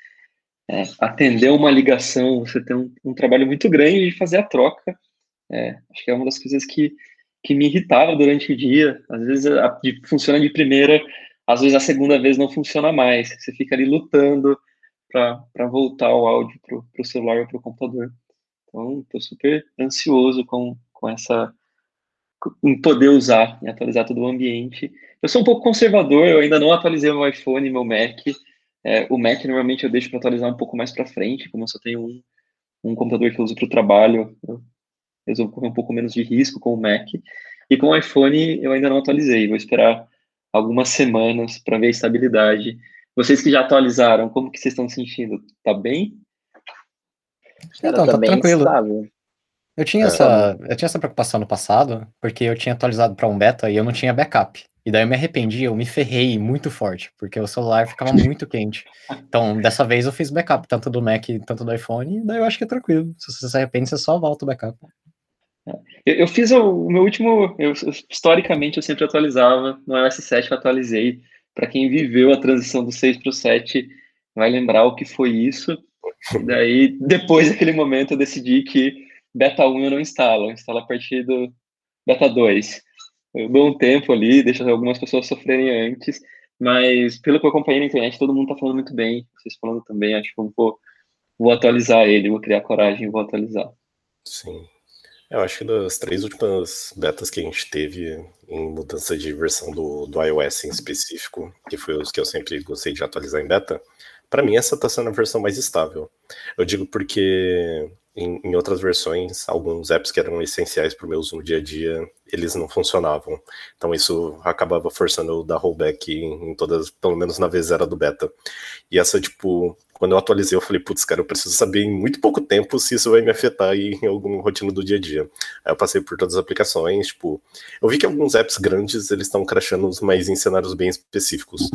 é, atender uma ligação, você tem um, um, trabalho muito grande de fazer a troca. É, acho que é uma das coisas que, que me irritava durante o dia. Às vezes a, de, funciona de primeira, às vezes a segunda vez não funciona mais. Você fica ali lutando para voltar o áudio para o celular ou para o computador. Então, estou super ansioso com, com essa em poder usar e atualizar todo o ambiente. Eu sou um pouco conservador, eu ainda não atualizei meu iPhone meu Mac. É, o Mac normalmente eu deixo para atualizar um pouco mais para frente, como eu só tenho um, um computador que eu uso para o trabalho, eu resolvo correr um pouco menos de risco com o Mac. E com o iPhone eu ainda não atualizei, vou esperar algumas semanas para ver a estabilidade. Vocês que já atualizaram, como que vocês estão sentindo? Tá bem? então, tá, tá tranquilo. Eu tinha, é, essa, eu tinha essa preocupação no passado, porque eu tinha atualizado para um beta e eu não tinha backup. E daí eu me arrependi, eu me ferrei muito forte, porque o celular ficava muito quente. Então, dessa vez eu fiz backup, tanto do Mac quanto do iPhone, e daí eu acho que é tranquilo. Se você se arrepende, você só volta o backup. Eu, eu fiz o, o, meu último. Eu, historicamente, eu sempre atualizava. No iOS 7 eu atualizei. Para quem viveu a transição do 6 para o 7, vai lembrar o que foi isso. E daí, depois daquele momento, eu decidi que beta 1 eu não instalo, eu instalo a partir do beta 2. Eu dou um tempo ali, deixo algumas pessoas sofrerem antes, mas pelo que eu acompanhei na internet, todo mundo está falando muito bem. Vocês falando também, acho que eu vou, vou atualizar ele, vou criar coragem e vou atualizar. Sim. Eu acho que das três últimas betas que a gente teve em mudança de versão do, do iOS em específico, que foi os que eu sempre gostei de atualizar em beta, Para mim, essa está sendo a versão mais estável. Eu digo porque em, em, outras versões, alguns apps que eram essenciais para o meu uso no dia a dia, eles não funcionavam. Então isso acabava forçando eu dar rollback em, em todas, pelo menos na vez era do beta. E essa, tipo, quando eu atualizei, eu falei, putz, cara, eu preciso saber em muito pouco tempo se isso vai me afetar em alguma rotina do dia a dia. Aí eu passei por todas as aplicações, tipo, eu vi que alguns apps grandes, eles estão crashando, mas em cenários bem específicos,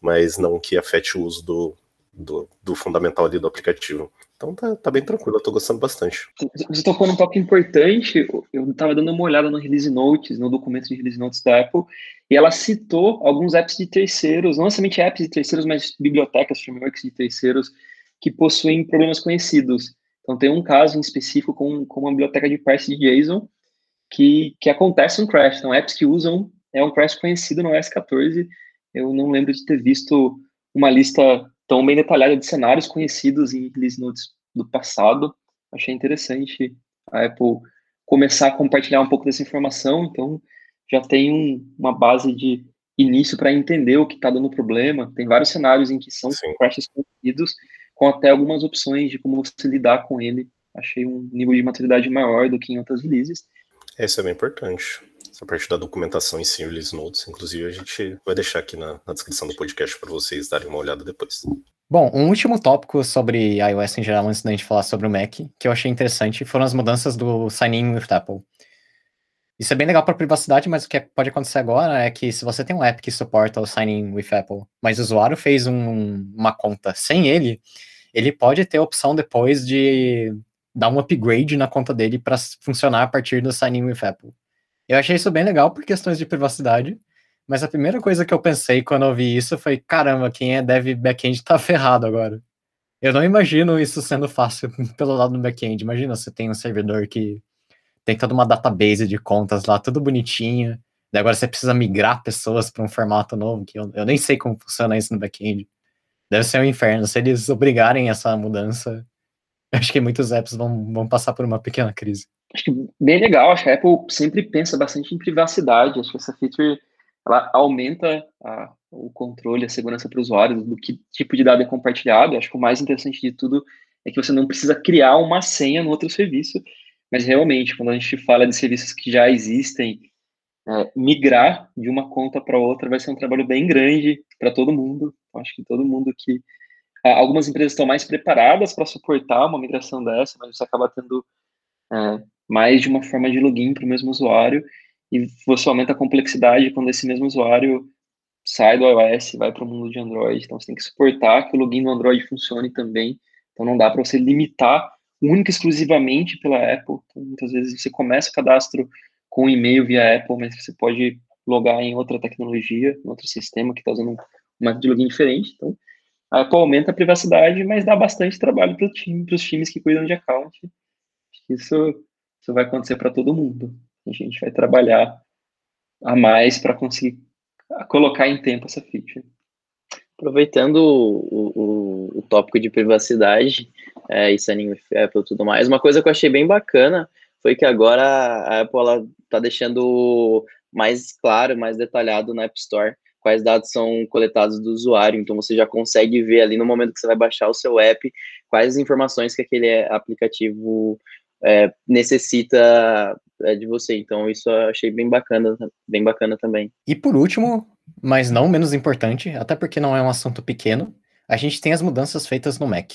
mas não que afete o uso do, do, do fundamental ali do aplicativo. Então tá, tá bem tranquilo, eu tô gostando bastante. Você tocou num toque importante, eu tava dando uma olhada no Release Notes, no documento de Release Notes da Apple, e ela citou alguns apps de terceiros, não somente apps de terceiros, mas bibliotecas, frameworks de terceiros, que possuem problemas conhecidos. Então tem um caso em específico com, com uma biblioteca de parse de JSON, que, que acontece um crash. Então apps que usam, é um crash conhecido no S14, eu não lembro de ter visto uma lista tão bem detalhada de cenários conhecidos em release notes do passado. Achei interessante a Apple começar a compartilhar um pouco dessa informação, então já tem um, uma base de início para entender o que está dando problema. Tem vários cenários em que são Sim. crashes conhecidos, com até algumas opções de como você lidar com ele. Achei um nível de maturidade maior do que em outras releases. Isso é bem importante essa parte da documentação em si, notes. Inclusive, a gente vai deixar aqui na, na descrição do podcast para vocês darem uma olhada depois. Bom, um último tópico sobre iOS em geral, antes da gente falar sobre o Mac, que eu achei interessante, foram as mudanças do Sign-in with Apple. Isso é bem legal para privacidade, mas o que pode acontecer agora é que se você tem um app que suporta o Sign-in with Apple, mas o usuário fez um, uma conta sem ele, ele pode ter a opção depois de dar um upgrade na conta dele para funcionar a partir do Sign-in with Apple. Eu achei isso bem legal por questões de privacidade, mas a primeira coisa que eu pensei quando eu vi isso foi: caramba, quem é dev back-end tá ferrado agora. Eu não imagino isso sendo fácil pelo lado do back-end. Imagina você tem um servidor que tem toda uma database de contas lá, tudo bonitinho. E agora você precisa migrar pessoas para um formato novo, que eu, eu nem sei como funciona isso no back-end. Deve ser um inferno. Se eles obrigarem essa mudança, acho que muitos apps vão, vão passar por uma pequena crise acho que bem legal. Acho que a Apple sempre pensa bastante em privacidade. Acho que essa feature ela aumenta a, o controle, a segurança para o usuário do que tipo de dado é compartilhado. Acho que o mais interessante de tudo é que você não precisa criar uma senha no outro serviço, mas realmente, quando a gente fala de serviços que já existem, é, migrar de uma conta para outra vai ser um trabalho bem grande para todo mundo. Acho que todo mundo que. Algumas empresas estão mais preparadas para suportar uma migração dessa, mas você acaba tendo é, mais de uma forma de login para o mesmo usuário e você aumenta a complexidade quando esse mesmo usuário sai do iOS e vai para o mundo de Android. Então você tem que suportar que o login no Android funcione também. Então não dá para você limitar única e exclusivamente pela Apple. Então, muitas vezes você começa o cadastro com e-mail via Apple, mas você pode logar em outra tecnologia, em outro sistema que está usando um método de login diferente. Então a Apple aumenta a privacidade, mas dá bastante trabalho para time, os times que cuidam de account. Isso isso vai acontecer para todo mundo. A gente vai trabalhar a mais para conseguir colocar em tempo essa feature. Aproveitando o, o, o tópico de privacidade é, e signing with Apple e tudo mais, uma coisa que eu achei bem bacana foi que agora a Apple está deixando mais claro, mais detalhado na App Store quais dados são coletados do usuário. Então você já consegue ver ali no momento que você vai baixar o seu app quais informações que aquele aplicativo é, necessita é, de você. Então, isso eu achei bem bacana, bem bacana também. E por último, mas não menos importante, até porque não é um assunto pequeno, a gente tem as mudanças feitas no Mac.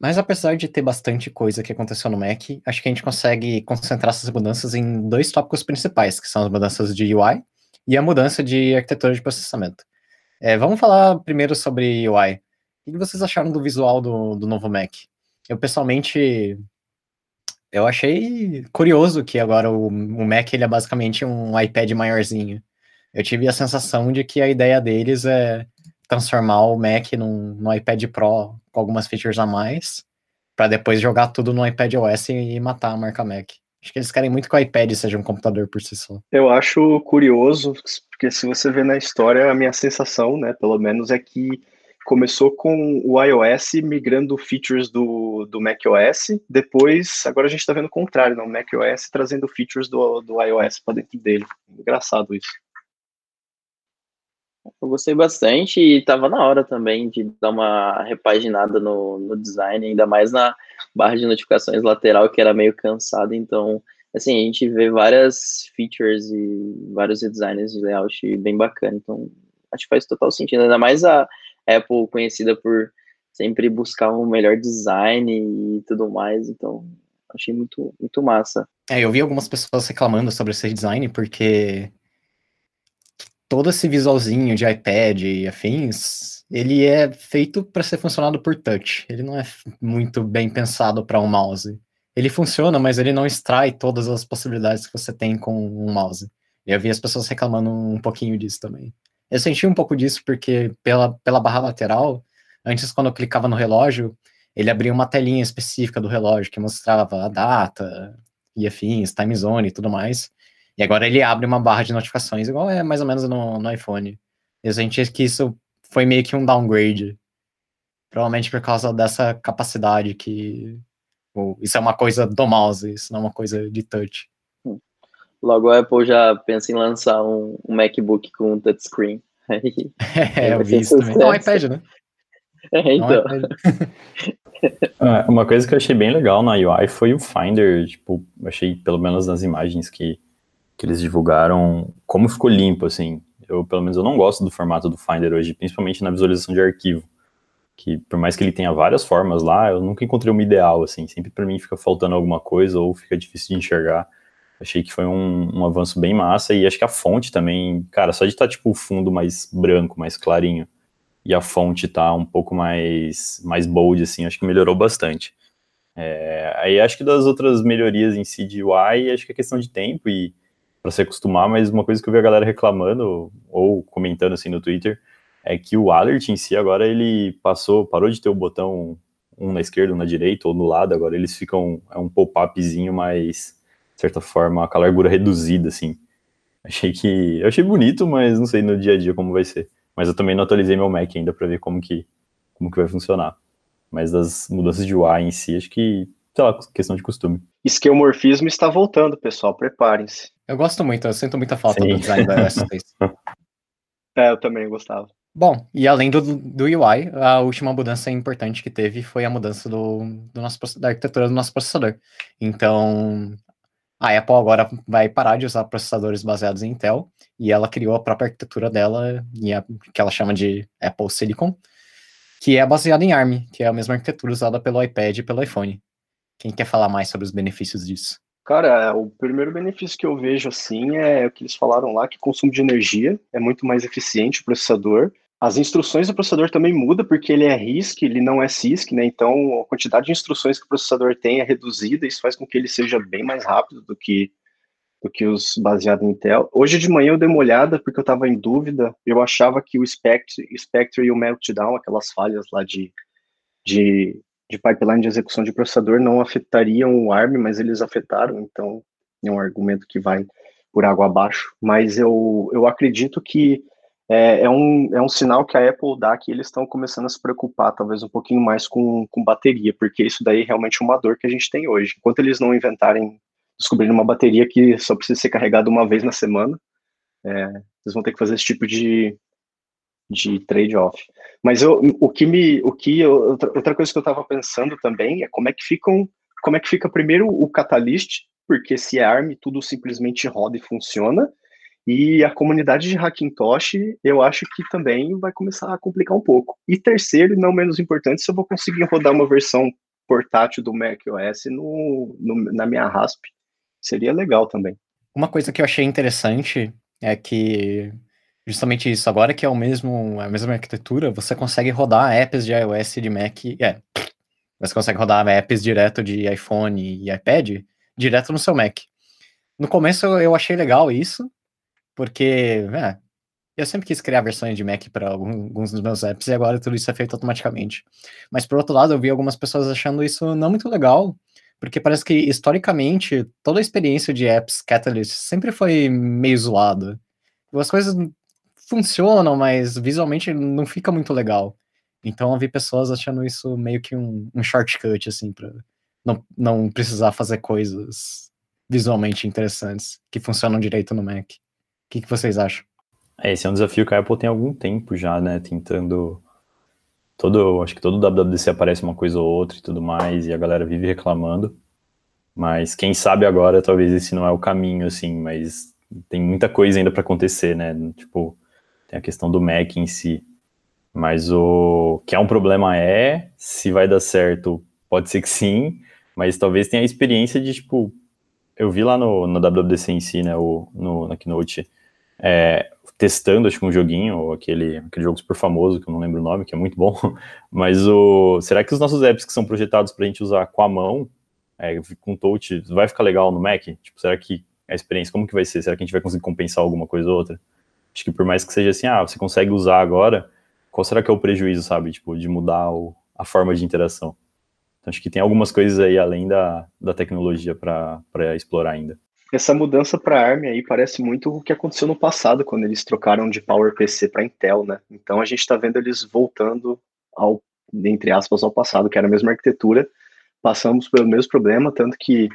Mas apesar de ter bastante coisa que aconteceu no Mac, acho que a gente consegue concentrar essas mudanças em dois tópicos principais, que são as mudanças de UI e a mudança de arquitetura de processamento. É, vamos falar primeiro sobre UI. O que vocês acharam do visual do, do novo Mac? Eu pessoalmente eu achei curioso que agora o, o Mac ele é basicamente um iPad maiorzinho. Eu tive a sensação de que a ideia deles é transformar o Mac num, num iPad Pro com algumas features a mais, para depois jogar tudo no iPad OS e matar a marca Mac. Acho que eles querem muito que o iPad seja um computador por si só. Eu acho curioso, porque se você vê na história, a minha sensação, né, pelo menos, é que começou com o iOS migrando features do, do macOS, depois, agora a gente está vendo o contrário, não, o macOS trazendo features do, do iOS para dentro dele. Engraçado isso. Eu gostei bastante e estava na hora também de dar uma repaginada no, no design, ainda mais na barra de notificações lateral, que era meio cansada. Então, assim, a gente vê várias features e vários designs de layout bem bacana. Então, acho que faz total sentido. Ainda mais a Apple conhecida por sempre buscar um melhor design e tudo mais. Então, achei muito, muito massa. É, eu vi algumas pessoas reclamando sobre esse design, porque todo esse visualzinho de iPad e afins, ele é feito para ser funcionado por touch. Ele não é muito bem pensado para um mouse. Ele funciona, mas ele não extrai todas as possibilidades que você tem com um mouse. Eu vi as pessoas reclamando um pouquinho disso também. Eu senti um pouco disso porque pela, pela barra lateral, antes quando eu clicava no relógio, ele abria uma telinha específica do relógio que mostrava a data e afins, time zone e tudo mais. E agora ele abre uma barra de notificações, igual é mais ou menos no, no iPhone. E a gente que isso foi meio que um downgrade. Provavelmente por causa dessa capacidade que. Isso é uma coisa do mouse, isso não é uma coisa de touch. Logo a Apple já pensa em lançar um, um MacBook com touchscreen. é, eu vi isso também. Não, iPad, né? É, então. É, uma coisa que eu achei bem legal na UI foi o Finder, tipo, achei pelo menos nas imagens que que eles divulgaram, como ficou limpo, assim. Eu, pelo menos, eu não gosto do formato do Finder hoje, principalmente na visualização de arquivo. Que, por mais que ele tenha várias formas lá, eu nunca encontrei uma ideal, assim. Sempre para mim fica faltando alguma coisa ou fica difícil de enxergar. Achei que foi um, um avanço bem massa e acho que a fonte também, cara, só de estar, tá, tipo, o fundo mais branco, mais clarinho, e a fonte tá um pouco mais, mais bold, assim, acho que melhorou bastante. É, aí acho que das outras melhorias em UI, acho que é questão de tempo e para se acostumar, mas uma coisa que eu vi a galera reclamando ou comentando assim no Twitter é que o alert em si agora ele passou, parou de ter o botão um na esquerda, um na direita ou no lado, agora eles ficam é um pop-upzinho mais de certa forma com a largura reduzida assim. Achei que eu achei bonito, mas não sei no dia a dia como vai ser. Mas eu também não atualizei meu Mac ainda para ver como que como que vai funcionar. Mas das mudanças de UI em si, acho que sei lá, questão de costume. Esquemorfismo está voltando, pessoal, preparem-se. Eu gosto muito, eu sinto muita falta Sim. do design da iOS 6. é, eu também gostava. Bom, e além do, do UI, a última mudança importante que teve foi a mudança do, do nosso, da arquitetura do nosso processador. Então, a Apple agora vai parar de usar processadores baseados em Intel e ela criou a própria arquitetura dela, que ela chama de Apple Silicon, que é baseada em ARM, que é a mesma arquitetura usada pelo iPad e pelo iPhone. Quem quer falar mais sobre os benefícios disso? Cara, o primeiro benefício que eu vejo assim é o que eles falaram lá, que consumo de energia é muito mais eficiente o processador. As instruções do processador também muda porque ele é RISC, ele não é CISC, né? Então a quantidade de instruções que o processador tem é reduzida, isso faz com que ele seja bem mais rápido do que do que os baseados em Intel. Hoje de manhã eu dei uma olhada porque eu estava em dúvida. Eu achava que o Spectre, Spectre e o Meltdown, aquelas falhas lá de, de de pipeline de execução de processador não afetariam o ARM, mas eles afetaram, então é um argumento que vai por água abaixo. Mas eu, eu acredito que é, é, um, é um sinal que a Apple dá que eles estão começando a se preocupar, talvez um pouquinho mais com, com bateria, porque isso daí é realmente uma dor que a gente tem hoje. Enquanto eles não inventarem, descobrirem uma bateria que só precisa ser carregada uma vez na semana, é, eles vão ter que fazer esse tipo de, de trade-off. Mas eu, o que me, o que eu, outra coisa que eu estava pensando também é como é que ficam, como é que fica primeiro o Catalyst, porque se é ARM tudo simplesmente roda e funciona, e a comunidade de Hackintosh eu acho que também vai começar a complicar um pouco. E terceiro, não menos importante, se eu vou conseguir rodar uma versão portátil do macOS no, no, na minha RASP, seria legal também. Uma coisa que eu achei interessante é que justamente isso. Agora que é o mesmo, a mesma arquitetura, você consegue rodar apps de iOS e de Mac. É, você consegue rodar apps direto de iPhone e iPad direto no seu Mac. No começo eu achei legal isso, porque é, eu sempre quis criar versões de Mac para alguns dos meus apps e agora tudo isso é feito automaticamente. Mas por outro lado, eu vi algumas pessoas achando isso não muito legal, porque parece que historicamente toda a experiência de apps Catalyst sempre foi meio zoada. As coisas funcionam, mas visualmente não fica muito legal. Então eu vi pessoas achando isso meio que um, um shortcut, assim, pra não, não precisar fazer coisas visualmente interessantes que funcionam direito no Mac. Que, que vocês acham? É, esse é um desafio que a Apple tem algum tempo já, né? Tentando. Todo, acho que todo WWDC aparece uma coisa ou outra e tudo mais, e a galera vive reclamando. Mas quem sabe agora, talvez esse não é o caminho, assim, mas tem muita coisa ainda para acontecer, né? Tipo, tem a questão do Mac em si. Mas o que é um problema é, se vai dar certo, pode ser que sim, mas talvez tenha a experiência de, tipo, eu vi lá no, no WWDC em si, né, o, no, na Keynote, é, testando, acho que um joguinho, aquele, aquele jogo super famoso, que eu não lembro o nome, que é muito bom, mas o, será que os nossos apps que são projetados para a gente usar com a mão, é, com touch, vai ficar legal no Mac? Tipo, será que a experiência, como que vai ser? Será que a gente vai conseguir compensar alguma coisa ou outra? Acho que por mais que seja assim, ah, você consegue usar agora, qual será que é o prejuízo, sabe, tipo, de mudar o, a forma de interação? Então, acho que tem algumas coisas aí além da, da tecnologia para explorar ainda. Essa mudança para ARM aí parece muito o que aconteceu no passado, quando eles trocaram de PowerPC para Intel, né? Então a gente está vendo eles voltando ao, entre aspas, ao passado, que era a mesma arquitetura. Passamos pelo mesmo problema, tanto que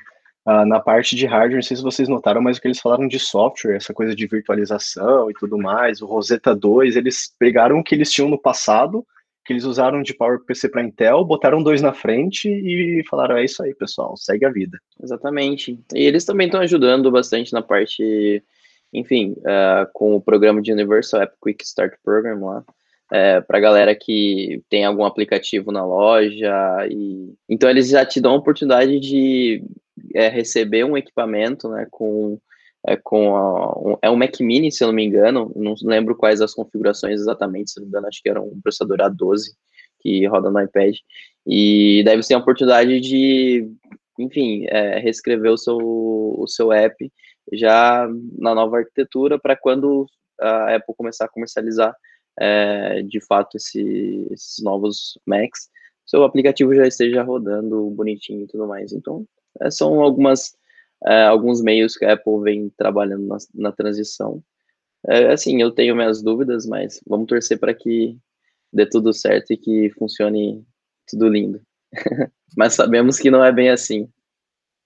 uh, na parte de hardware, não sei se vocês notaram, mas o que eles falaram de software, essa coisa de virtualização e tudo mais, o Rosetta 2, eles pegaram o que eles tinham no passado que eles usaram de PowerPC para Intel, botaram dois na frente e falaram: é isso aí, pessoal, segue a vida. Exatamente. E eles também estão ajudando bastante na parte, enfim, uh, com o programa de Universal App Quick Start Program lá. É, para galera que tem algum aplicativo na loja e então eles já te dão a oportunidade de é, receber um equipamento né, com é, com a, um, é um Mac Mini, se eu não me engano, não lembro quais as configurações exatamente, se não me engano, acho que era um processador A12 que roda no iPad, e deve ser a oportunidade de, enfim, é, reescrever o seu, o seu app já na nova arquitetura para quando a Apple começar a comercializar é, de fato esse, esses novos Macs, seu aplicativo já esteja rodando bonitinho e tudo mais. Então, é, são algumas alguns meios que a Apple vem trabalhando na, na transição. É, assim, eu tenho minhas dúvidas, mas vamos torcer para que dê tudo certo e que funcione tudo lindo. mas sabemos que não é bem assim.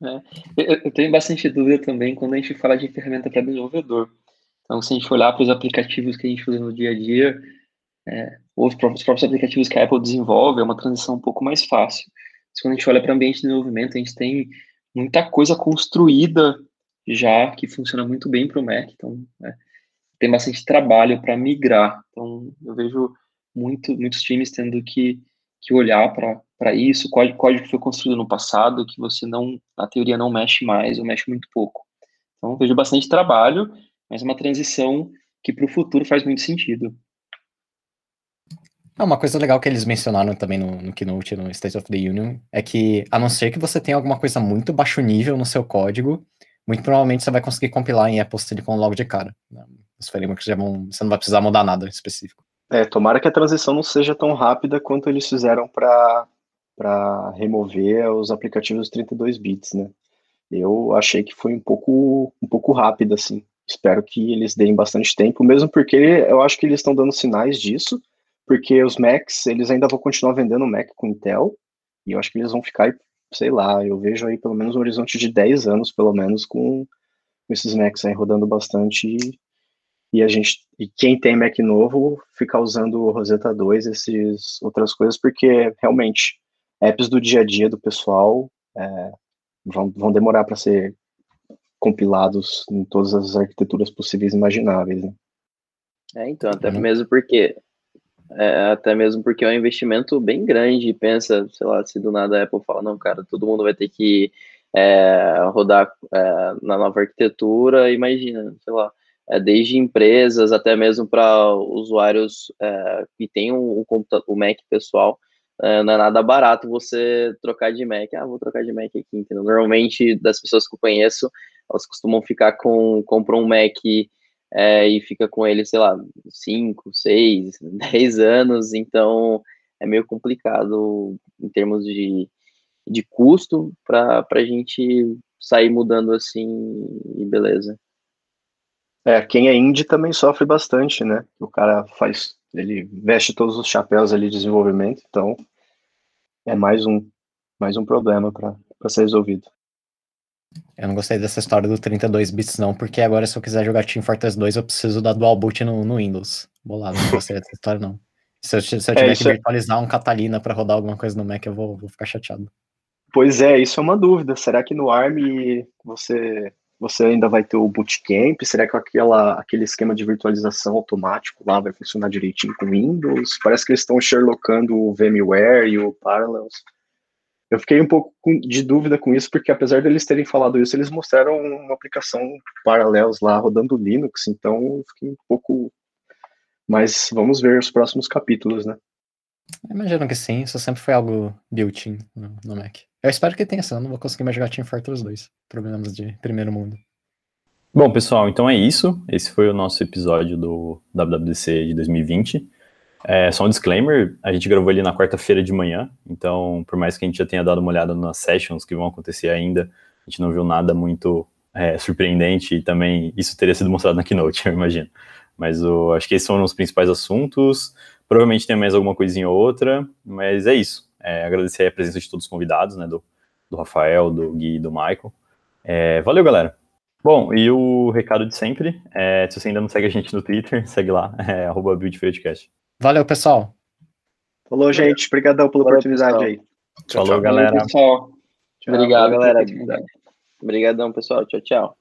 É, eu, eu, tenho bastante dúvida também quando a gente fala de ferramenta para desenvolvedor. Então, se a gente olhar para os aplicativos que a gente usa no dia a dia, é, os, próprios, os próprios aplicativos que a Apple desenvolve, é uma transição um pouco mais fácil. Mas quando a gente olha para o ambiente de desenvolvimento, a gente tem muita coisa construída já que funciona muito bem para o Mac, então né, tem bastante trabalho para migrar. Então eu vejo muito, muitos times tendo que, que olhar para isso, código, código que foi construído no passado, que você não, na teoria, não mexe mais ou mexe muito pouco. Então vejo bastante trabalho, mas é uma transição que para o futuro faz muito sentido. Ah, uma coisa legal que eles mencionaram também no, no Keynote, no State of the Union, é que, a não ser que você tenha alguma coisa muito baixo nível no seu código, muito provavelmente você vai conseguir compilar em Apple Silicon logo de cara. Né? Os frameworks já vão, você não vai precisar mudar nada específico. É, tomara que a transição não seja tão rápida quanto eles fizeram para remover os aplicativos 32 bits, né? Eu achei que foi um pouco, um pouco rápido, assim. Espero que eles deem bastante tempo, mesmo porque eu acho que eles estão dando sinais disso, porque os Macs, eles ainda vão continuar vendendo Mac com Intel, e eu acho que eles vão ficar, sei lá, eu vejo aí pelo menos um horizonte de 10 anos, pelo menos, com, esses Macs aí rodando bastante, e, e, a gente, e quem tem Mac novo, fica usando o Rosetta 2, essas outras coisas, porque realmente, apps do dia a dia do pessoal é, vão, vão demorar para ser compilados em todas as arquiteturas possíveis e imagináveis, né? É, então, até uhum. mesmo porque é, até mesmo porque é um investimento bem grande. Pensa, sei lá, se do nada a Apple fala, não, cara, todo mundo vai ter que é, rodar é, na nova arquitetura, imagina, sei lá, é, desde empresas até mesmo para usuários é, que têm o, um, o Mac pessoal, é, não é nada barato você trocar de Mac. Ah, vou trocar de Mac aqui, entendeu? Normalmente, das pessoas que eu conheço, elas costumam ficar com, compram um Mac é, e fica com ele, sei lá, 5, 6, 10 anos, então é meio complicado em termos de, de custo para a gente sair mudando assim e beleza. É, quem é indie também sofre bastante, né? O cara faz, ele veste todos os chapéus ali de desenvolvimento, então é mais um, mais um problema para ser resolvido. Eu não gostei dessa história do 32 bits não, porque agora se eu quiser jogar Team Fortress 2 eu preciso da dual boot no, no Windows. Bolado, não gostei dessa história não. Se eu, se eu tiver é, que é virtualizar um Catalina para rodar alguma coisa no Mac, eu vou, vou ficar chateado. Pois é, isso é uma dúvida. Será que no ARM você você ainda vai ter o bootcamp? Será que aquela, aquele esquema de virtualização automático lá vai funcionar direitinho com Windows? Parece que eles estão sherlockando o VMware e o Parallels. Eu fiquei um pouco de dúvida com isso, porque apesar deles terem falado isso, eles mostraram uma aplicação Parallels lá rodando Linux, então eu fiquei um pouco. Mas vamos ver os próximos capítulos, né? Imagino que sim, isso sempre foi algo built-in no, no Mac. Eu espero que tenha, senão eu não vou conseguir mais jogar Team Fortress 2. Problemas de primeiro mundo. Bom, pessoal, então é isso. Esse foi o nosso episódio do WWDC de 2020. É, só um disclaimer, a gente gravou ele na quarta-feira de manhã, então por mais que a gente já tenha dado uma olhada nas sessions que vão acontecer ainda, a gente não viu nada muito é, surpreendente e também isso teria sido mostrado na Keynote, eu imagino. Mas o, acho que esses foram os principais assuntos. Provavelmente tem mais alguma coisinha ou outra, mas é isso. É, agradecer a presença de todos os convidados, né, do, do Rafael, do Gui e do Michael. É, valeu, galera. Bom, e o recado de sempre, é, se você ainda não segue a gente no Twitter, segue lá, é arroba Valeu, pessoal. Falou, gente. Obrigadão pela Valeu, oportunidade pessoal. aí. Tchau, Falou, tchau. galera. Pessoal. Obrigado, galera. Obrigadão, pessoal. Tchau, tchau.